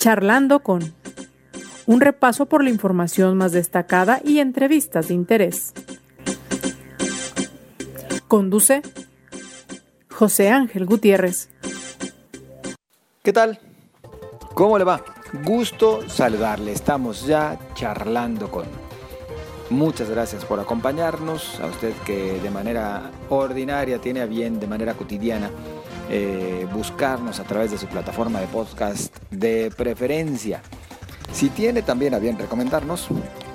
Charlando con un repaso por la información más destacada y entrevistas de interés. Conduce José Ángel Gutiérrez. ¿Qué tal? ¿Cómo le va? Gusto saludarle. Estamos ya charlando con. Muchas gracias por acompañarnos. A usted que de manera ordinaria tiene a bien, de manera cotidiana, eh, buscarnos a través de su plataforma de podcast de preferencia. Si tiene también a bien recomendarnos,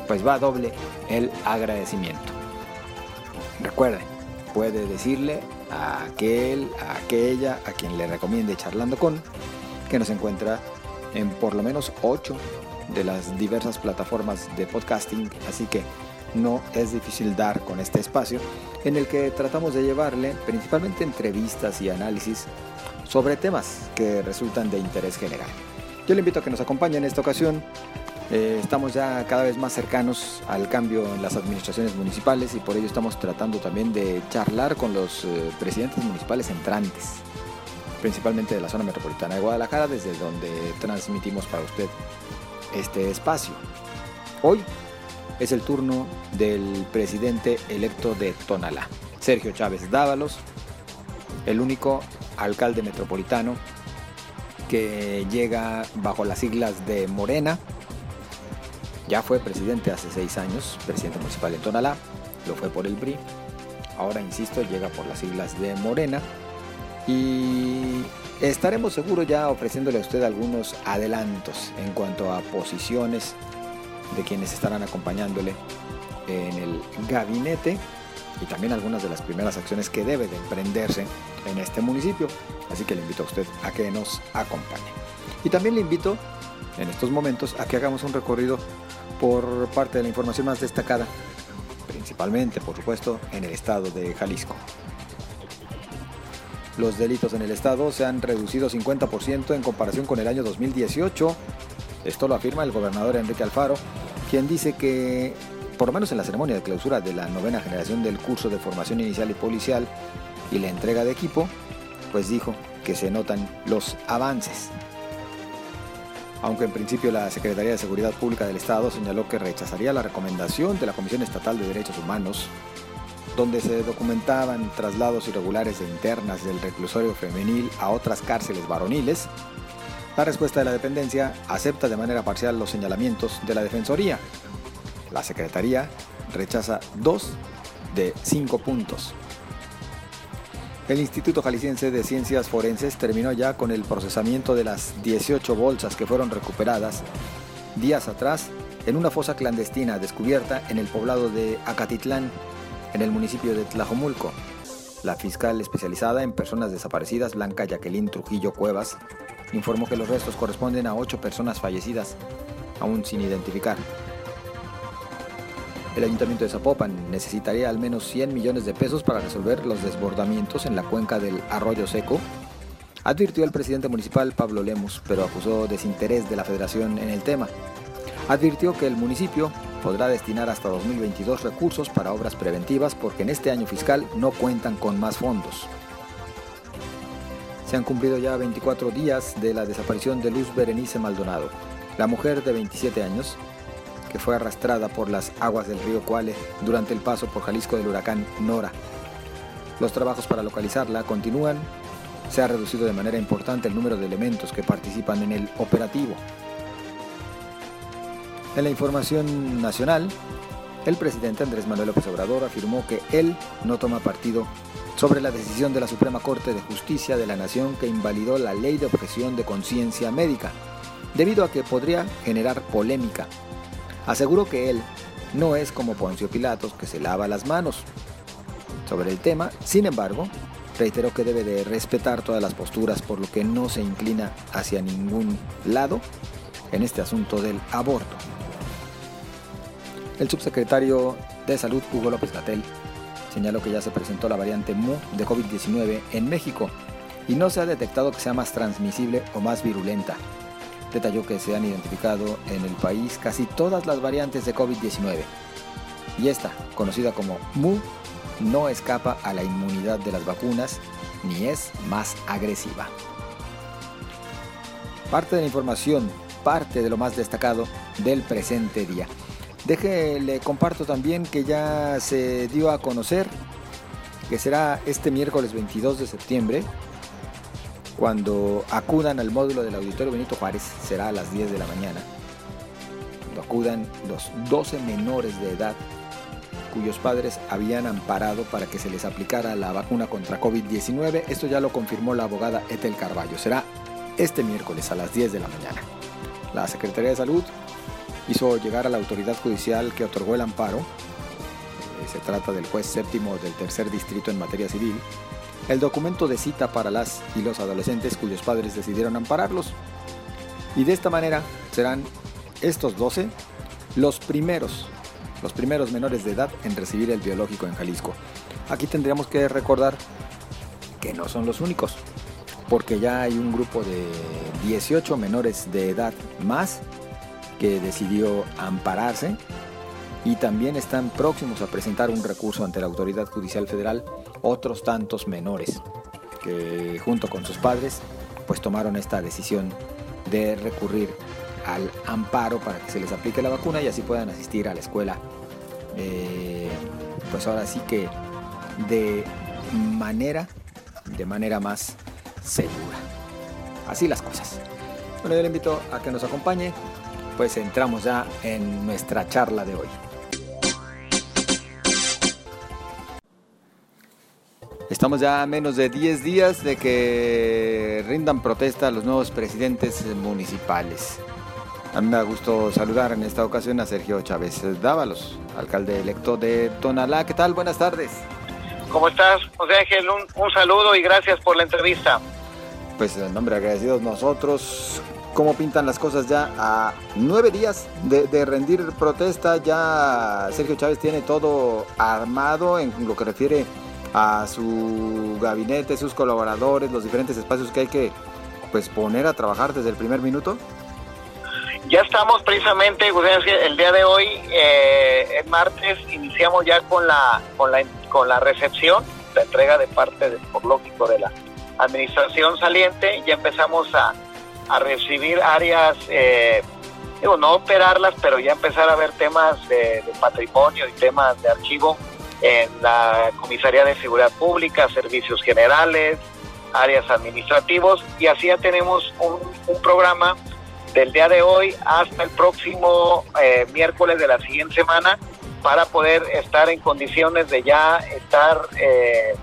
pues va doble el agradecimiento. Recuerden, puede decirle a aquel, a aquella, a quien le recomiende charlando con, que nos encuentra en por lo menos 8 de las diversas plataformas de podcasting, así que no es difícil dar con este espacio en el que tratamos de llevarle principalmente entrevistas y análisis sobre temas que resultan de interés general. Yo le invito a que nos acompañe en esta ocasión. Eh, estamos ya cada vez más cercanos al cambio en las administraciones municipales y por ello estamos tratando también de charlar con los eh, presidentes municipales entrantes, principalmente de la zona metropolitana de Guadalajara, desde donde transmitimos para usted este espacio. Hoy es el turno del presidente electo de Tonalá, Sergio Chávez Dávalos, el único alcalde metropolitano que llega bajo las siglas de Morena. Ya fue presidente hace seis años, presidente municipal de Tonalá, lo fue por el PRI. Ahora, insisto, llega por las siglas de Morena. Y estaremos seguros ya ofreciéndole a usted algunos adelantos en cuanto a posiciones de quienes estarán acompañándole en el gabinete y también algunas de las primeras acciones que debe de emprenderse en este municipio. Así que le invito a usted a que nos acompañe. Y también le invito en estos momentos a que hagamos un recorrido por parte de la información más destacada, principalmente, por supuesto, en el estado de Jalisco. Los delitos en el estado se han reducido 50% en comparación con el año 2018. Esto lo afirma el gobernador Enrique Alfaro, quien dice que por lo menos en la ceremonia de clausura de la novena generación del curso de formación inicial y policial y la entrega de equipo, pues dijo que se notan los avances. Aunque en principio la Secretaría de Seguridad Pública del Estado señaló que rechazaría la recomendación de la Comisión Estatal de Derechos Humanos, donde se documentaban traslados irregulares de internas del reclusorio femenil a otras cárceles varoniles, la respuesta de la dependencia acepta de manera parcial los señalamientos de la Defensoría, la Secretaría rechaza dos de cinco puntos. El Instituto Jalisciense de Ciencias Forenses terminó ya con el procesamiento de las 18 bolsas que fueron recuperadas días atrás en una fosa clandestina descubierta en el poblado de Acatitlán, en el municipio de Tlajomulco. La fiscal especializada en personas desaparecidas, Blanca Jacqueline Trujillo Cuevas, informó que los restos corresponden a ocho personas fallecidas, aún sin identificar. El ayuntamiento de Zapopan necesitaría al menos 100 millones de pesos para resolver los desbordamientos en la cuenca del arroyo seco, advirtió el presidente municipal Pablo Lemus, pero acusó desinterés de la federación en el tema. Advirtió que el municipio podrá destinar hasta 2022 recursos para obras preventivas porque en este año fiscal no cuentan con más fondos. Se han cumplido ya 24 días de la desaparición de Luz Berenice Maldonado. La mujer de 27 años que fue arrastrada por las aguas del río Cuale durante el paso por Jalisco del huracán Nora. Los trabajos para localizarla continúan. Se ha reducido de manera importante el número de elementos que participan en el operativo. En la información nacional, el presidente Andrés Manuel López Obrador afirmó que él no toma partido sobre la decisión de la Suprema Corte de Justicia de la Nación que invalidó la ley de objeción de conciencia médica, debido a que podría generar polémica aseguró que él no es como Poncio Pilatos que se lava las manos. Sobre el tema, sin embargo, reiteró que debe de respetar todas las posturas por lo que no se inclina hacia ningún lado en este asunto del aborto. El subsecretario de Salud, Hugo López Gatel, señaló que ya se presentó la variante MU de COVID-19 en México y no se ha detectado que sea más transmisible o más virulenta, detalló que se han identificado en el país casi todas las variantes de COVID-19 y esta, conocida como MU, no escapa a la inmunidad de las vacunas ni es más agresiva. Parte de la información parte de lo más destacado del presente día. Deje, le comparto también que ya se dio a conocer que será este miércoles 22 de septiembre cuando acudan al módulo del Auditorio Benito Juárez, será a las 10 de la mañana. Cuando acudan los 12 menores de edad cuyos padres habían amparado para que se les aplicara la vacuna contra COVID-19. Esto ya lo confirmó la abogada Ethel Carballo. Será este miércoles a las 10 de la mañana. La Secretaría de Salud hizo llegar a la autoridad judicial que otorgó el amparo, eh, se trata del juez séptimo del tercer distrito en materia civil, el documento de cita para las y los adolescentes cuyos padres decidieron ampararlos. Y de esta manera serán estos 12 los primeros, los primeros menores de edad en recibir el biológico en Jalisco. Aquí tendríamos que recordar que no son los únicos, porque ya hay un grupo de 18 menores de edad más que decidió ampararse y también están próximos a presentar un recurso ante la Autoridad Judicial Federal otros tantos menores que junto con sus padres pues tomaron esta decisión de recurrir al amparo para que se les aplique la vacuna y así puedan asistir a la escuela. Eh, pues ahora sí que de manera de manera más segura. Así las cosas. Bueno yo le invito a que nos acompañe pues entramos ya en nuestra charla de hoy Estamos ya a menos de 10 días de que rindan protesta a los nuevos presidentes municipales. A mí me da gusto saludar en esta ocasión a Sergio Chávez Dávalos, alcalde electo de Tonalá. ¿Qué tal? Buenas tardes. ¿Cómo estás, José Ángel? Un, saludo y gracias por la entrevista. Pues en nombre agradecidos nosotros. ¿Cómo pintan las cosas ya a nueve días de, de rendir protesta? Ya Sergio Chávez tiene todo armado en lo que refiere a su gabinete, sus colaboradores, los diferentes espacios que hay que pues poner a trabajar desde el primer minuto? Ya estamos precisamente, el día de hoy, eh, el martes, iniciamos ya con la, con la con la recepción, la entrega de parte, de, por lógico, de la administración saliente. Ya empezamos a, a recibir áreas, eh, digo, no operarlas, pero ya empezar a ver temas de, de patrimonio y temas de archivo en la Comisaría de Seguridad Pública, Servicios Generales, áreas administrativos. Y así ya tenemos un, programa del día de hoy hasta el próximo eh, miércoles de la siguiente semana para poder estar en condiciones de ya estar eh,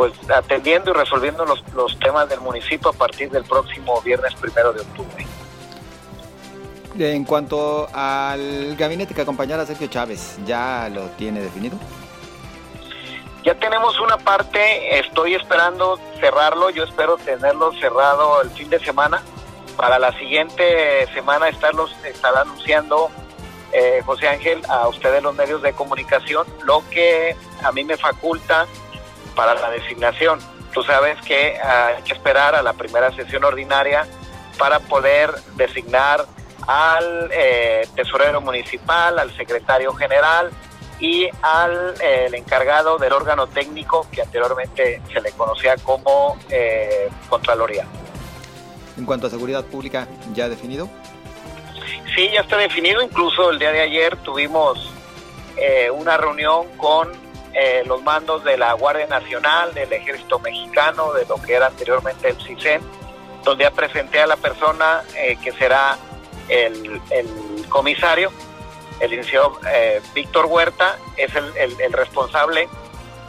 pues atendiendo y resolviendo los, los temas del municipio a partir del próximo viernes primero de octubre. En cuanto al gabinete que acompañará a Sergio Chávez, ¿ya lo tiene definido? Ya tenemos una parte, estoy esperando cerrarlo, yo espero tenerlo cerrado el fin de semana. Para la siguiente semana estarlos, estar anunciando eh, José Ángel a ustedes los medios de comunicación lo que a mí me faculta para la designación. Tú sabes que hay que esperar a la primera sesión ordinaria para poder designar al eh, tesorero municipal, al secretario general, y al eh, el encargado del órgano técnico que anteriormente se le conocía como eh, Contraloría. En cuanto a seguridad pública, ¿ya definido? Sí, ya está definido. Incluso el día de ayer tuvimos eh, una reunión con eh, los mandos de la Guardia Nacional, del Ejército Mexicano, de lo que era anteriormente el CISEN, donde ya presenté a la persona que será el, el comisario el licenciado eh, Víctor Huerta es el, responsable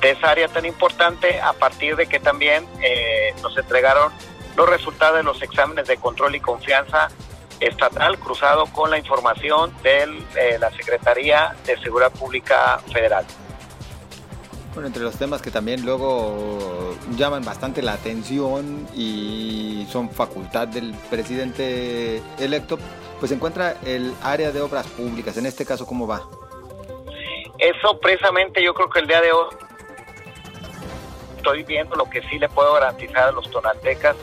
de esa área tan importante a partir de que también eh, nos entregaron los resultados de los exámenes de control y confianza estatal cruzado con la información de eh, la Secretaría de Seguridad Pública Federal. Bueno, entre los temas que también luego llaman bastante la atención y son facultad del presidente electo, pues se encuentra el área de obras públicas. En este caso, ¿cómo va? Eso precisamente yo creo que el día de hoy estoy viendo lo que sí le puedo garantizar a los tonaltecas,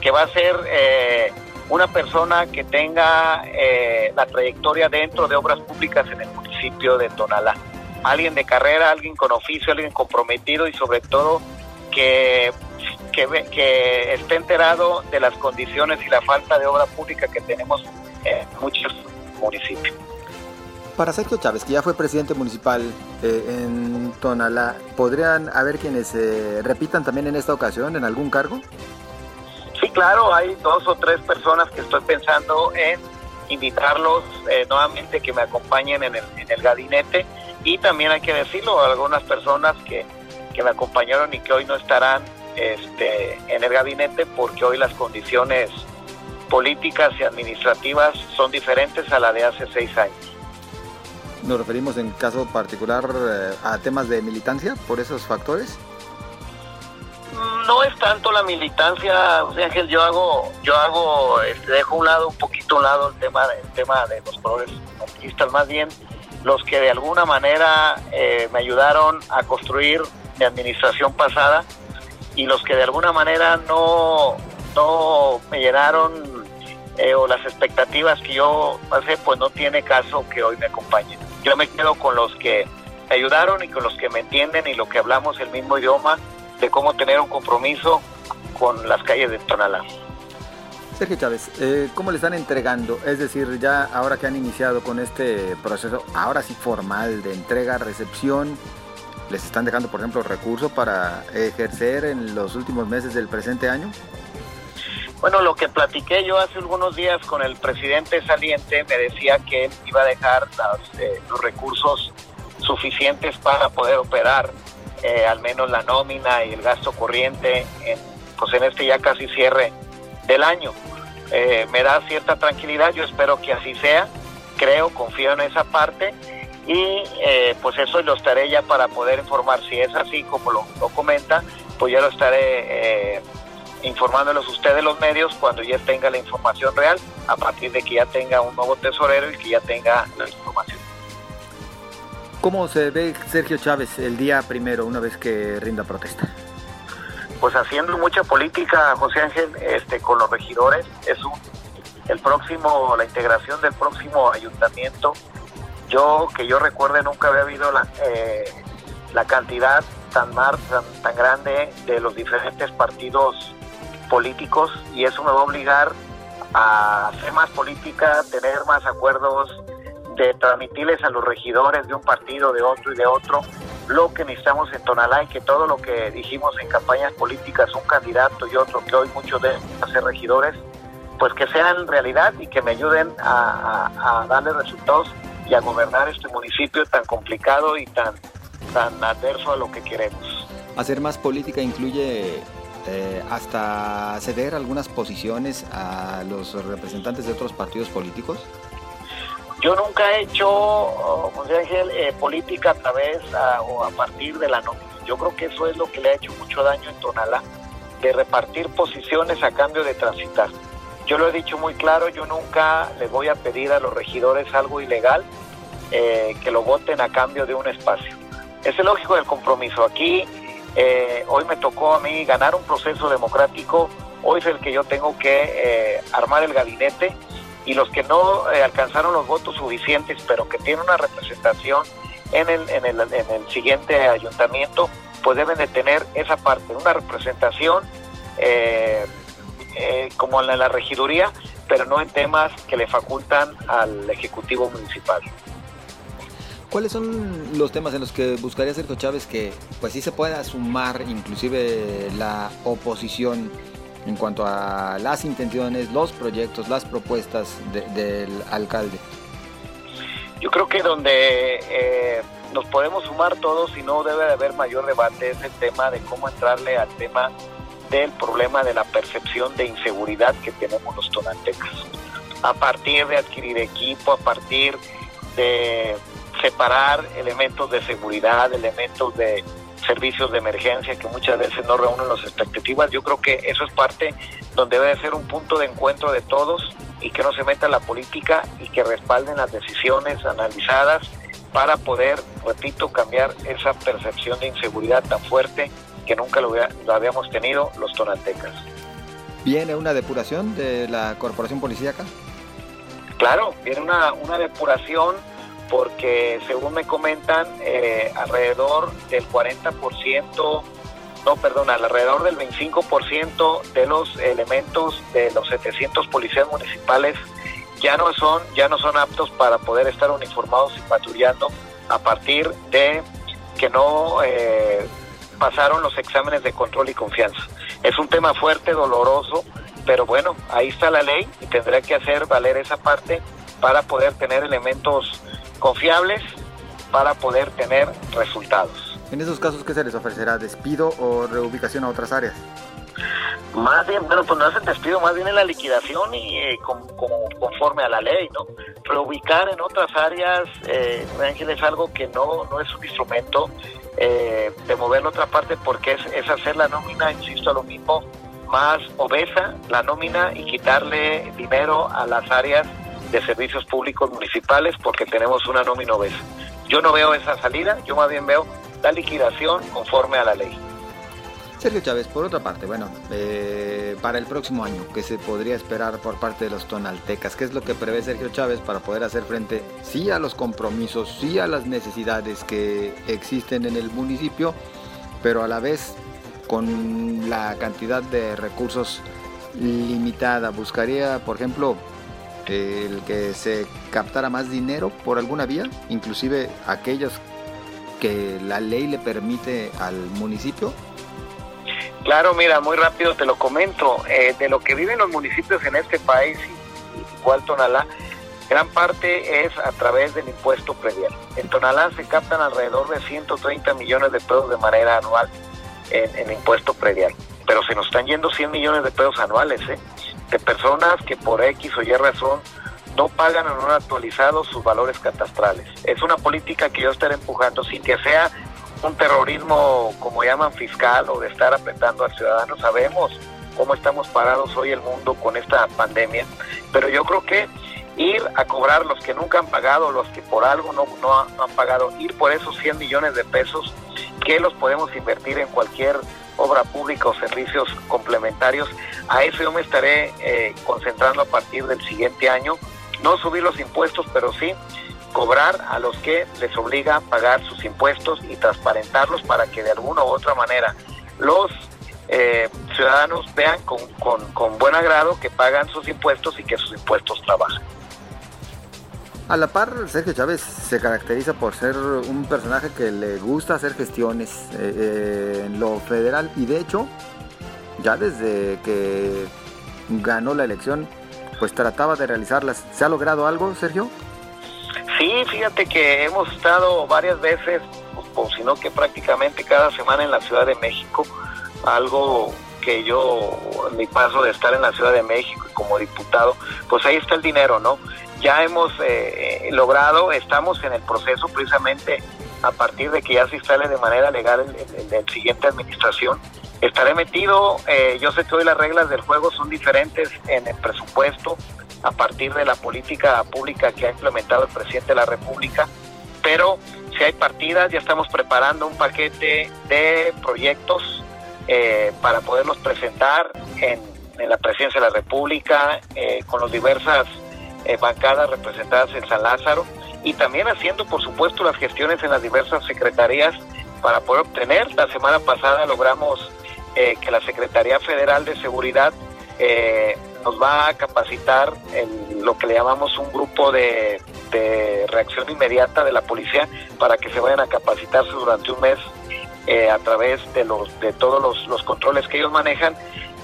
que va a ser eh, una persona que tenga eh, la trayectoria dentro de obras públicas en el municipio de Tonalá. Alguien de carrera, alguien con oficio, alguien comprometido y sobre todo que que, que esté enterado de las condiciones y la falta de obra pública que tenemos en muchos municipios. Para Sergio Chávez, que ya fue presidente municipal eh, en Tonalá, ¿podrían haber quienes se repitan también en esta ocasión en algún cargo? Sí, claro, hay dos o tres personas que estoy pensando en invitarlos eh, nuevamente que me acompañen en el, en el gabinete y también hay que decirlo, algunas personas que, que me acompañaron y que hoy no estarán este, en el gabinete porque hoy las condiciones políticas y administrativas son diferentes a la de hace seis años. Nos referimos en caso particular eh, a temas de militancia por esos factores. No es tanto la militancia, José Ángel, yo hago, yo hago, este, dejo un lado, un poquito a un lado el tema, el tema de los colores partidistas, más bien los que de alguna manera eh, me ayudaron a construir mi administración pasada y los que de alguna manera no, no me llenaron eh, o las expectativas que yo pasé, pues no tiene caso que hoy me acompañen. Yo me quedo con los que me ayudaron y con los que me entienden y lo que hablamos el mismo idioma de cómo tener un compromiso con las calles de Tonalá. Chávez, eh, ¿cómo le están entregando? Es decir, ya ahora que han iniciado con este proceso, ahora sí formal de entrega, recepción, ¿les están dejando, por ejemplo, recursos para ejercer en los últimos meses del presente año? Bueno, lo que platiqué yo hace algunos días con el presidente saliente me decía que él iba a dejar eh, los recursos suficientes para poder operar eh, al menos la nómina y el gasto corriente en, pues en este ya casi cierre del año. Eh, me da cierta tranquilidad, yo espero que así sea, creo, confío en esa parte y eh, pues eso lo estaré ya para poder informar, si es así como lo, comenta, pues ya lo estaré eh, informándolos ustedes los medios cuando ya tenga la información real, a partir de que ya tenga un nuevo tesorero y que ya tenga la información. ¿Cómo se ve Sergio Chávez el día primero, una vez que rinda protesta? Pues haciendo mucha política, José Ángel, este, con los regidores, es el próximo, la integración del próximo ayuntamiento. Yo, que yo recuerde, nunca había habido la, eh, la cantidad tan, mar, tan, tan grande de los diferentes partidos políticos y eso me va a obligar a hacer más política, tener más acuerdos, de transmitirles a los regidores de un partido, de otro y de otro, lo que necesitamos en Tonalá y que todo lo que dijimos en campañas políticas, un candidato y otro, que hoy muchos de ser regidores, pues que sean realidad y que me ayuden a, darle resultados y a gobernar este municipio tan complicado y tan, tan adverso a lo que queremos. Hacer más política incluye eh, hasta ceder algunas posiciones a los representantes de otros partidos políticos. Yo nunca he hecho, José Ángel, eh, política a través o a partir de la nómina. Yo creo que eso es lo que le ha hecho mucho daño en Tonalá, de repartir posiciones a cambio de transitar. Yo lo he dicho muy claro, yo nunca le voy a pedir a los regidores algo ilegal, eh, que lo voten a cambio de un espacio. Es el lógico del compromiso. Aquí eh, hoy me tocó a mí ganar un proceso democrático, hoy es el que yo tengo que armar el gabinete y los que no eh, alcanzaron los votos suficientes, pero que tienen una representación en el, en el, en el siguiente ayuntamiento, pues deben de tener esa parte, una representación eh, eh, como en la regiduría, pero no en temas que le facultan al Ejecutivo Municipal. ¿Cuáles son los temas en los que buscaría Sergio Chávez que pues sí se pueda sumar inclusive la oposición en cuanto a las intenciones, los proyectos, las propuestas del alcalde? Yo creo que donde eh, nos podemos sumar todos y no debe de haber mayor debate es el tema de cómo entrarle al tema del problema de la percepción de inseguridad que tenemos los tonantecas. A partir de adquirir equipo, a partir de separar elementos de seguridad, elementos de servicios de emergencia que muchas veces no reúnen las expectativas. Yo creo que eso es parte donde debe ser un punto de encuentro de todos y que no se meta la política y que respalden las decisiones analizadas para poder, repito, cambiar esa percepción de inseguridad tan fuerte que nunca lo, habíamos tenido los tonantecas. ¿Viene una depuración de la corporación policíaca? Claro, viene una, una depuración porque según me comentan, eh, alrededor del 40% no, perdón, alrededor del 25% de los elementos de los 700 policías municipales ya no son ya no son aptos para poder estar uniformados y patrullando a partir de que no eh, pasaron los exámenes de control y confianza. Es un tema fuerte, doloroso, pero bueno, ahí está la ley y tendrá que hacer valer esa parte para poder tener elementos confiables, para poder tener resultados. En esos casos, ¿qué se les ofrecerá? ¿Despido o reubicación a otras áreas? Más bien, bueno, pues no hacen despido, más bien en la liquidación y eh, conforme a la ley, ¿no? Reubicar en otras áreas, eh, Ángel, es algo que no, no es un instrumento eh, de mover la otra parte porque es, es hacer la nómina, insisto, a lo mismo, más obesa la nómina y quitarle dinero a las áreas de servicios públicos municipales porque tenemos una nómina obesa. Yo no veo esa salida, yo más bien veo la liquidación conforme a la ley. Sergio Chávez, por otra parte, bueno, eh, para el próximo año, ¿qué se podría esperar por parte de los tonaltecas? ¿Qué es lo que prevé Sergio Chávez para poder hacer frente, sí a los compromisos, sí a las necesidades que existen en el municipio, pero a la vez con la cantidad de recursos limitada? ¿Buscaría, por ejemplo, el que se captara más dinero por alguna vía, inclusive aquellos que la ley le permite al municipio? Claro, mira, muy rápido te lo comento. Eh, de lo que viven los municipios en este país, igual Tonalá, gran parte es a través del impuesto predial. En Tonalá se captan alrededor de 130 millones de pesos de manera anual en, impuesto predial. Pero se nos están yendo 100 millones de pesos anuales, ¿eh? De personas que por X o Y razón no pagan o no han actualizado sus valores catastrales. Es una política que yo estaré empujando sin que sea un terrorismo, como llaman, fiscal o de estar apretando al ciudadano. Sabemos cómo estamos parados hoy el mundo con esta pandemia, pero yo creo que ir a cobrar los que nunca han pagado, los que por algo no, no, han pagado, ir por esos 100 millones de pesos que los podemos invertir en cualquier obra pública o servicios complementarios. A eso yo me estaré eh, concentrando a partir del siguiente año. No subir los impuestos, pero sí cobrar a los que les obliga a pagar sus impuestos y transparentarlos para que de alguna u otra manera los eh, ciudadanos vean con, con, buen agrado que pagan sus impuestos y que sus impuestos trabajan. A la par, Sergio Chávez se caracteriza por ser un personaje que le gusta hacer gestiones eh, eh, en lo federal y de hecho, ya desde que ganó la elección, pues trataba de realizarlas. ¿Se ha logrado algo, Sergio? Sí, fíjate que hemos estado varias veces, o si no que prácticamente cada semana en la Ciudad de México, algo que yo, en mi paso de estar en la Ciudad de México como diputado, pues ahí está el dinero, ¿no? Ya hemos eh, logrado, estamos en el proceso precisamente a partir de que ya se instale de manera legal en la siguiente administración. Estaré metido, eh, yo sé que hoy las reglas del juego son diferentes en el presupuesto, a partir de la política pública que ha implementado el presidente de la República, pero si hay partidas, ya estamos preparando un paquete de proyectos eh, para poderlos presentar en, la presidencia de la República, eh, con las diversas eh, bancadas representadas en San Lázaro y también haciendo, por supuesto, las gestiones en las diversas secretarías para poder obtener. La semana pasada logramos que la Secretaría Federal de Seguridad nos va a capacitar en lo que le llamamos un grupo de, reacción inmediata de la policía para que se vayan a capacitarse durante un mes eh, a través de los de todos los, controles que ellos manejan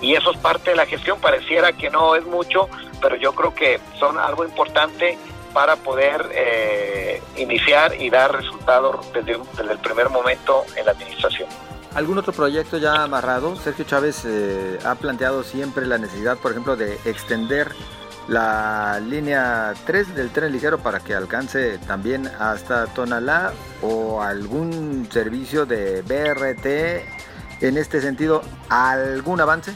y eso es parte de la gestión pareciera que no es mucho pero yo creo que son algo importante para poder eh, iniciar y dar resultados desde, desde el primer momento en la administración. ¿Algún otro proyecto ya amarrado? Sergio Chávez eh, ha planteado siempre la necesidad, por ejemplo, de extender la línea 3 del tren ligero para que alcance también hasta Tonalá o algún servicio de BRT. En este sentido, ¿algún avance?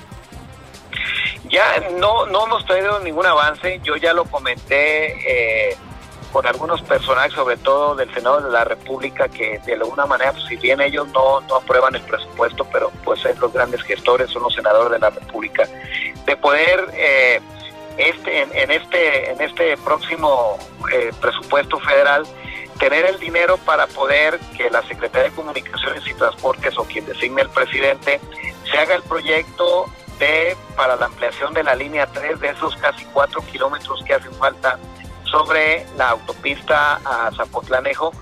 Ya no, no hemos tenido ningún avance. Yo ya lo comenté. Eh, con algunos personajes, sobre todo del Senado de la República, que de alguna manera, pues, si bien ellos no, no aprueban el presupuesto, pero pues son los grandes gestores, son los senadores de la República, de poder eh, este, en, este, en este próximo eh, presupuesto federal tener el dinero para poder que la Secretaría de Comunicaciones y Transportes o quien designe el presidente se haga el proyecto de para la ampliación de la línea 3 de esos casi 4 kilómetros que hacen falta sobre la autopista a Zapotlanejo,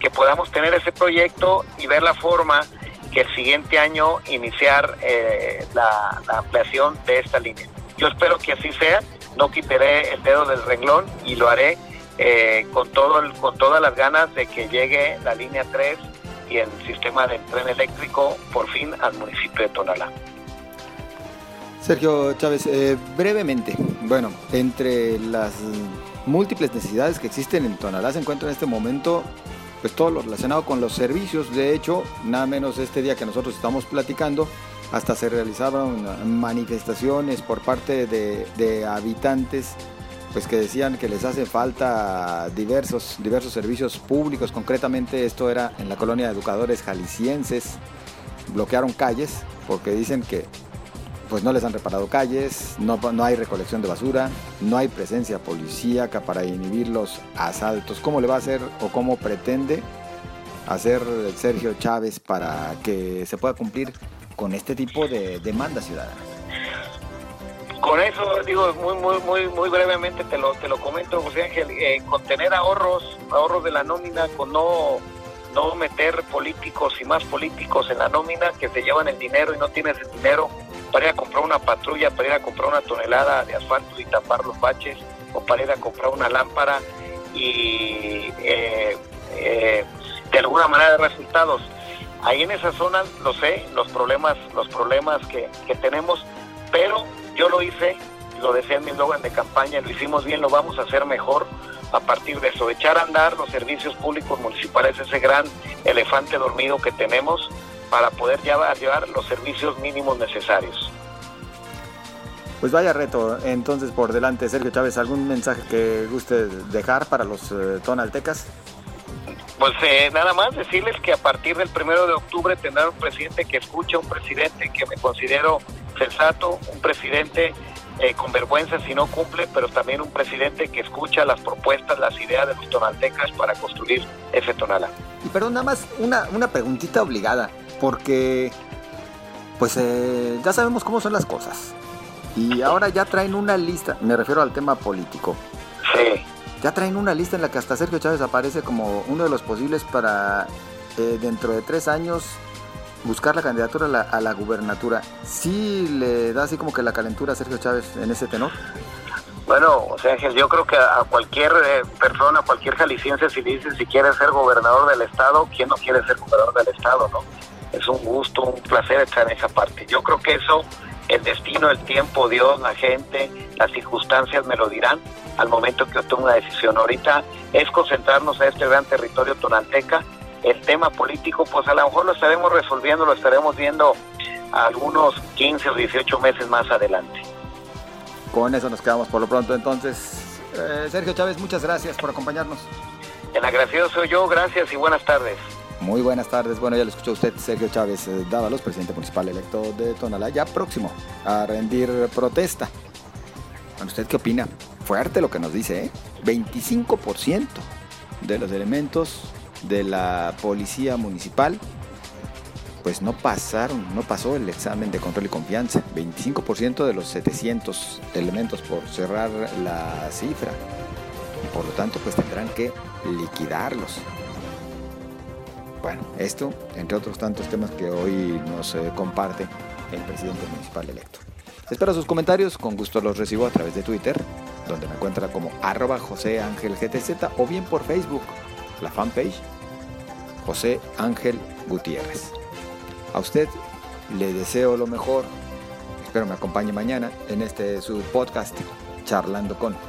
que podamos tener ese proyecto y ver la forma que el siguiente año iniciar eh, la, ampliación de esta línea. Yo espero que así sea, no quitaré el dedo del renglón y lo haré eh, con, todo con todas las ganas de que llegue la línea 3 y el sistema del tren eléctrico por fin al municipio de Tonalá. Sergio Chávez, eh, brevemente, bueno, entre las múltiples necesidades que existen en Tonalá se encuentra en este momento pues todo lo relacionado con los servicios. De hecho, nada menos este día que nosotros estamos platicando, hasta se realizaron manifestaciones por parte de, habitantes pues que decían que les hace falta diversos, diversos servicios públicos, concretamente esto era en la colonia de educadores jaliscienses, bloquearon calles porque dicen que pues no les han reparado calles, no, no hay recolección de basura, no hay presencia policíaca para inhibir los asaltos. ¿Cómo le va a hacer o cómo pretende hacer Sergio Chávez para que se pueda cumplir con este tipo de demanda ciudadana? Con eso, digo, muy, muy, muy, muy brevemente te lo, te lo comento, José Ángel, eh, con tener ahorros, ahorros de la nómina, con no, no meter políticos y más políticos en la nómina que se llevan el dinero y no tienes el dinero, para ir a comprar una patrulla, para ir a comprar una tonelada de asfalto y tapar los baches, o para ir a comprar una lámpara y eh, eh, de alguna manera de resultados. Ahí en esa zona lo sé, los problemas, los problemas que, que tenemos, pero yo lo hice, lo decía en mi eslogan de campaña, lo hicimos bien, lo vamos a hacer mejor a partir de eso, echar a andar los servicios públicos municipales, ese gran elefante dormido que tenemos, para poder llevar, llevar los servicios mínimos necesarios. Pues vaya reto, entonces por delante, Sergio Chávez, ¿algún mensaje que guste dejar para los eh, tonaltecas? Pues eh, nada más decirles que a partir del primero de octubre tendrán un presidente que escucha, un presidente que me considero sensato, un presidente eh, con vergüenza si no cumple, pero también un presidente que escucha las propuestas, las ideas de los tonaltecas para construir ese tonala. Y perdón, nada más una, una preguntita obligada porque pues eh, ya sabemos cómo son las cosas. Y ahora ya traen una lista, me refiero al tema político. Sí. Ya traen una lista en la que hasta Sergio Chávez aparece como uno de los posibles para eh, dentro de tres años buscar la candidatura a la, a la, gubernatura. ¿Sí le da así como que la calentura a Sergio Chávez en ese tenor? Bueno, o sea, yo creo que a cualquier eh, persona, cualquier jalisciense, si dice si quiere ser gobernador del estado, ¿quién no quiere ser gobernador del estado, no? es un gusto, un placer estar en esa parte. Yo creo que eso, el destino, el tiempo, Dios, la gente, las circunstancias me lo dirán al momento que yo tome una decisión. Ahorita es concentrarnos en este gran territorio tonalteca. El tema político, pues a lo mejor lo estaremos resolviendo, lo estaremos viendo algunos 15 o 18 meses más adelante. Con eso nos quedamos por lo pronto entonces. Eh, Sergio Chávez, muchas gracias por acompañarnos. El agradecido soy yo, gracias y buenas tardes. Muy buenas tardes. Bueno, ya lo escuchó usted, Sergio Chávez eh, Dávalos, presidente municipal electo de Tonalá, ya próximo a rendir protesta. Bueno, ¿usted qué opina? Fuerte lo que nos dice, ¿eh? 25% de los elementos de la policía municipal pues no pasaron, no pasó el examen de control y confianza. 25% de los 700 elementos por cerrar la cifra. Por lo tanto, pues tendrán que liquidarlos. Bueno, esto, entre otros tantos temas que hoy nos eh, comparte el presidente municipal electo. Espero sus comentarios, con gusto los recibo a través de Twitter, donde me encuentra como arroba José o bien por Facebook, la fanpage José Ángel Gutiérrez. A usted le deseo lo mejor, espero me acompañe mañana en este su podcast Charlando con.